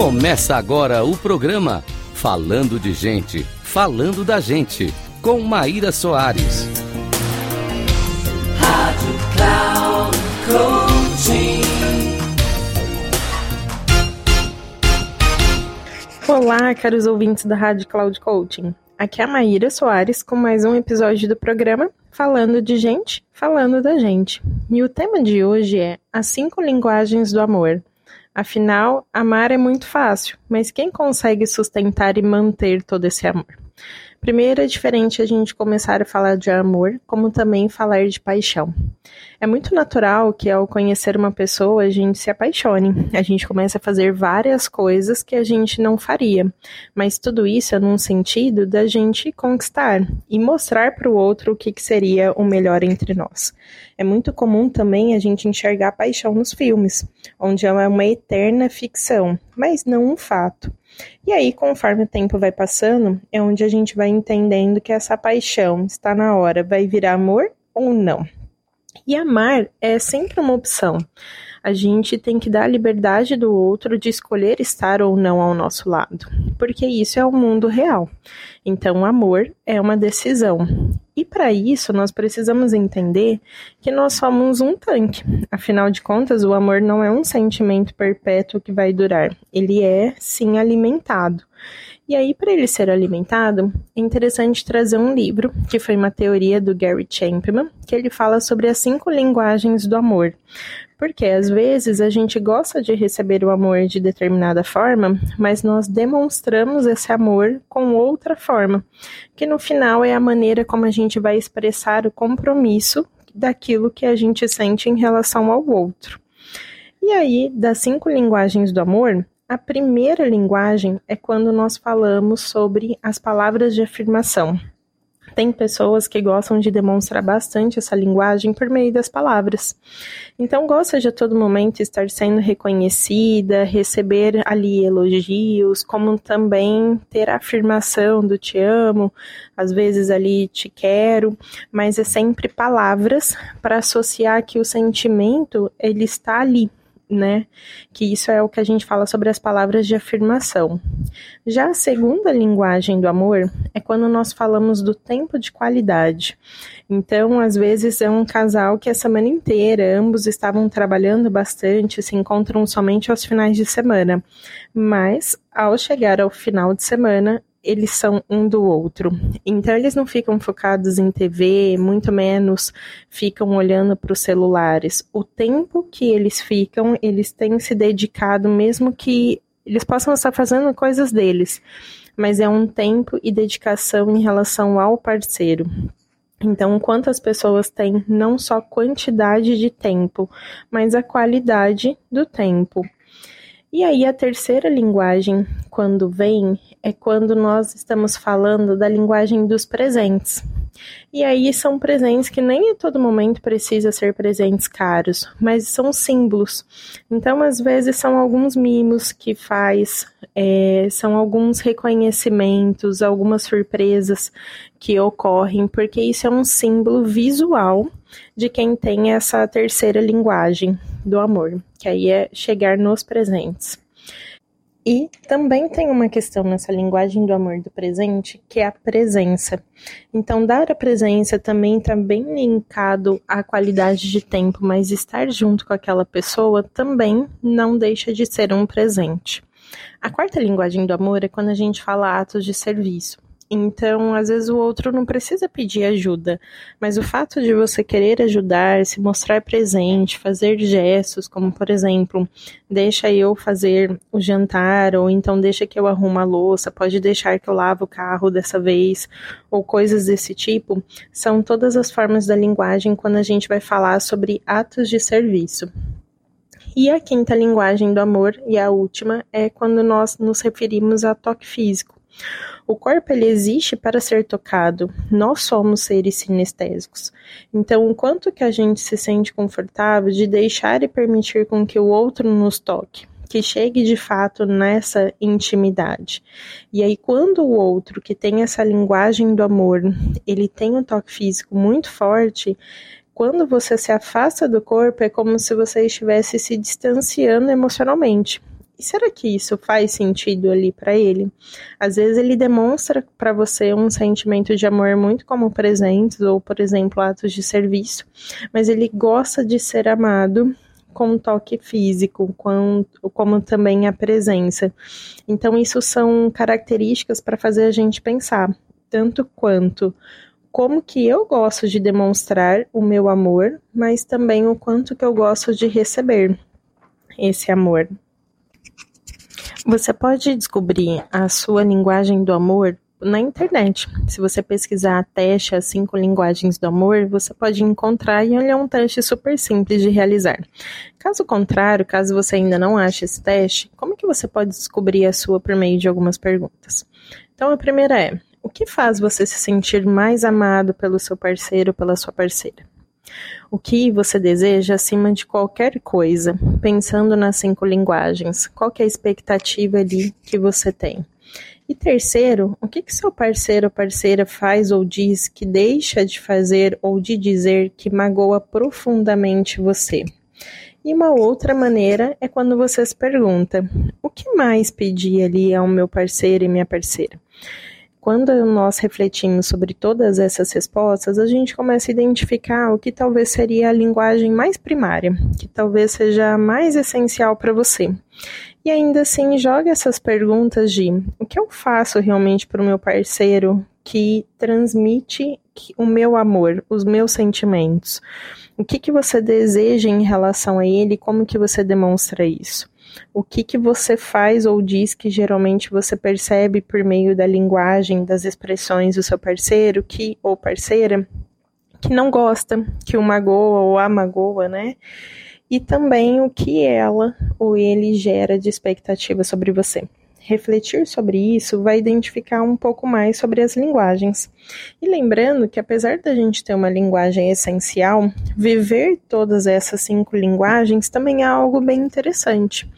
Começa agora o programa Falando de Gente, Falando da Gente, com Maíra Soares. Rádio Cloud Coaching. Olá, caros ouvintes da Rádio Cloud Coaching. Aqui é a Maíra Soares com mais um episódio do programa Falando de Gente, Falando da Gente. E o tema de hoje é As Cinco Linguagens do Amor. Afinal, amar é muito fácil, mas quem consegue sustentar e manter todo esse amor? Primeiro é diferente a gente começar a falar de amor, como também falar de paixão. É muito natural que ao conhecer uma pessoa a gente se apaixone. A gente começa a fazer várias coisas que a gente não faria, mas tudo isso é num sentido da gente conquistar e mostrar para o outro o que, que seria o melhor entre nós. É muito comum também a gente enxergar paixão nos filmes, onde é uma eterna ficção, mas não um fato. E aí, conforme o tempo vai passando, é onde a gente vai entendendo que essa paixão está na hora, vai virar amor ou não. E amar é sempre uma opção. A gente tem que dar a liberdade do outro de escolher estar ou não ao nosso lado, porque isso é o mundo real. Então, amor é uma decisão. E para isso, nós precisamos entender que nós somos um tanque. Afinal de contas, o amor não é um sentimento perpétuo que vai durar. Ele é, sim, alimentado. E aí, para ele ser alimentado, é interessante trazer um livro, que foi uma teoria do Gary Chapman, que ele fala sobre as cinco linguagens do amor. Porque às vezes a gente gosta de receber o amor de determinada forma, mas nós demonstramos esse amor com outra forma, que no final é a maneira como a gente vai expressar o compromisso daquilo que a gente sente em relação ao outro. E aí, das cinco linguagens do amor, a primeira linguagem é quando nós falamos sobre as palavras de afirmação. Tem pessoas que gostam de demonstrar bastante essa linguagem por meio das palavras. Então, gosta de a todo momento estar sendo reconhecida, receber ali elogios, como também ter a afirmação do te amo, às vezes ali te quero, mas é sempre palavras para associar que o sentimento ele está ali, né? Que isso é o que a gente fala sobre as palavras de afirmação. Já a segunda linguagem do amor é quando nós falamos do tempo de qualidade. Então, às vezes é um casal que a semana inteira ambos estavam trabalhando bastante, se encontram somente aos finais de semana, mas ao chegar ao final de semana, eles são um do outro. Então eles não ficam focados em TV, muito menos ficam olhando para os celulares. O tempo que eles ficam, eles têm se dedicado, mesmo que eles possam estar fazendo coisas deles, mas é um tempo e dedicação em relação ao parceiro. Então, quantas pessoas têm não só quantidade de tempo, mas a qualidade do tempo. E aí a terceira linguagem, quando vem, é quando nós estamos falando da linguagem dos presentes. E aí são presentes que nem a todo momento precisa ser presentes caros, mas são símbolos. Então, às vezes, são alguns mimos que faz, é, são alguns reconhecimentos, algumas surpresas que ocorrem, porque isso é um símbolo visual de quem tem essa terceira linguagem do amor, que aí é chegar nos presentes. E também tem uma questão nessa linguagem do amor do presente, que é a presença. Então, dar a presença também está bem linkado à qualidade de tempo, mas estar junto com aquela pessoa também não deixa de ser um presente. A quarta linguagem do amor é quando a gente fala atos de serviço. Então, às vezes o outro não precisa pedir ajuda, mas o fato de você querer ajudar, se mostrar presente, fazer gestos, como por exemplo, deixa eu fazer o jantar, ou então deixa que eu arrumo a louça, pode deixar que eu lavo o carro dessa vez, ou coisas desse tipo, são todas as formas da linguagem quando a gente vai falar sobre atos de serviço. E a quinta linguagem do amor, e a última, é quando nós nos referimos a toque físico. O corpo ele existe para ser tocado. Nós somos seres sinestésicos. Então, o quanto que a gente se sente confortável de deixar e permitir com que o outro nos toque, que chegue de fato nessa intimidade. E aí, quando o outro que tem essa linguagem do amor, ele tem um toque físico muito forte, quando você se afasta do corpo, é como se você estivesse se distanciando emocionalmente E será que isso faz sentido ali para ele? Às vezes ele demonstra para você um sentimento de amor muito como presentes ou, por exemplo, atos de serviço, mas ele gosta de ser amado com toque físico, como, como também a presença. Então, isso são características para fazer a gente pensar, tanto quanto como que eu gosto de demonstrar o meu amor, mas também o quanto que eu gosto de receber esse amor. Você pode descobrir a sua linguagem do amor na internet. Se você pesquisar teste as cinco linguagens do amor, você pode encontrar e ele é um teste super simples de realizar. Caso contrário, caso você ainda não ache esse teste, como que você pode descobrir a sua por meio de algumas perguntas? Então a primeira é: o que faz você se sentir mais amado pelo seu parceiro ou pela sua parceira? O que você deseja acima de qualquer coisa, pensando nas cinco linguagens? Qual é a expectativa ali que você tem? E terceiro, o que, que seu parceiro ou parceira faz ou diz que deixa de fazer ou de dizer que magoa profundamente você? E uma outra maneira é quando você se pergunta: o que mais pedi ali ao meu parceiro e minha parceira? Quando nós refletimos sobre todas essas respostas, a gente começa a identificar o que talvez seria a linguagem mais primária, que talvez seja a mais essencial para você. E ainda assim, joga essas perguntas de o que eu faço realmente para o meu parceiro que transmite o meu amor, os meus sentimentos. O que, que você deseja em relação a ele, como que você demonstra isso? O que, que você faz ou diz que geralmente você percebe por meio da linguagem, das expressões do seu parceiro que ou parceira que não gosta, que o magoa ou a magoa, né? E também o que ela ou ele gera de expectativa sobre você. Refletir sobre isso vai identificar um pouco mais sobre as linguagens. E lembrando que, apesar da gente ter uma linguagem essencial, viver todas essas cinco linguagens também é algo bem interessante.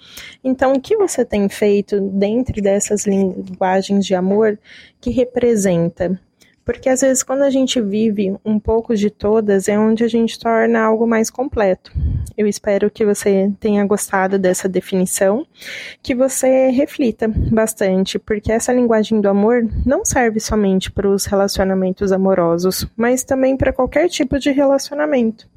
Então, o que você tem feito dentro dessas linguagens de amor que representa porque às vezes quando a gente vive um pouco de todas é onde a gente torna algo mais completo. Eu espero que você tenha gostado dessa definição, que você reflita bastante, porque essa linguagem do amor não serve somente para os relacionamentos amorosos, mas também para qualquer tipo de relacionamento.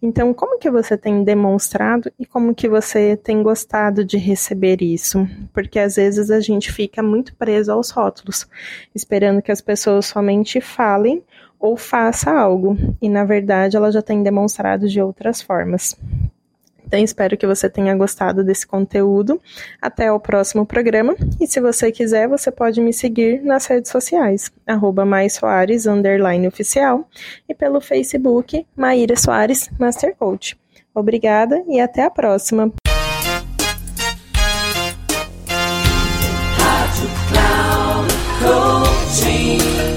Então, como que você tem demonstrado e como que você tem gostado de receber isso? Porque às vezes a gente fica muito preso aos rótulos, esperando que as pessoas somente falem ou faça algo, e na verdade ela já tem demonstrado de outras formas. Então, espero que você tenha gostado desse conteúdo. Até o próximo programa. E se você quiser, você pode me seguir nas redes sociais, arroba Soares, oficial, e pelo Facebook, Maíra Soares, Master Coach. Obrigada e até a próxima.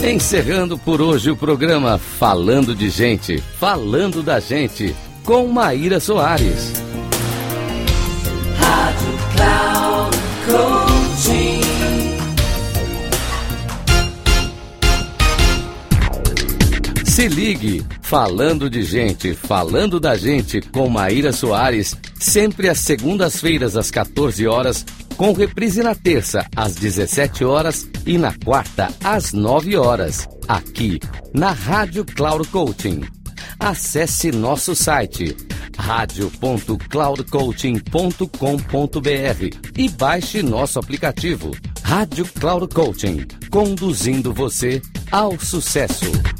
Encerrando por hoje o programa Falando de Gente, Falando da Gente com Maíra Soares. Coaching. Se ligue, falando de gente, falando da gente com Maíra Soares, sempre às segundas-feiras às 14 horas, com reprise na terça às 17 horas e na quarta às 9 horas, aqui na Rádio Cloud Coaching acesse nosso site radio.cloudcoaching.com.br e baixe nosso aplicativo Rádio Cloud Coaching, conduzindo você ao sucesso.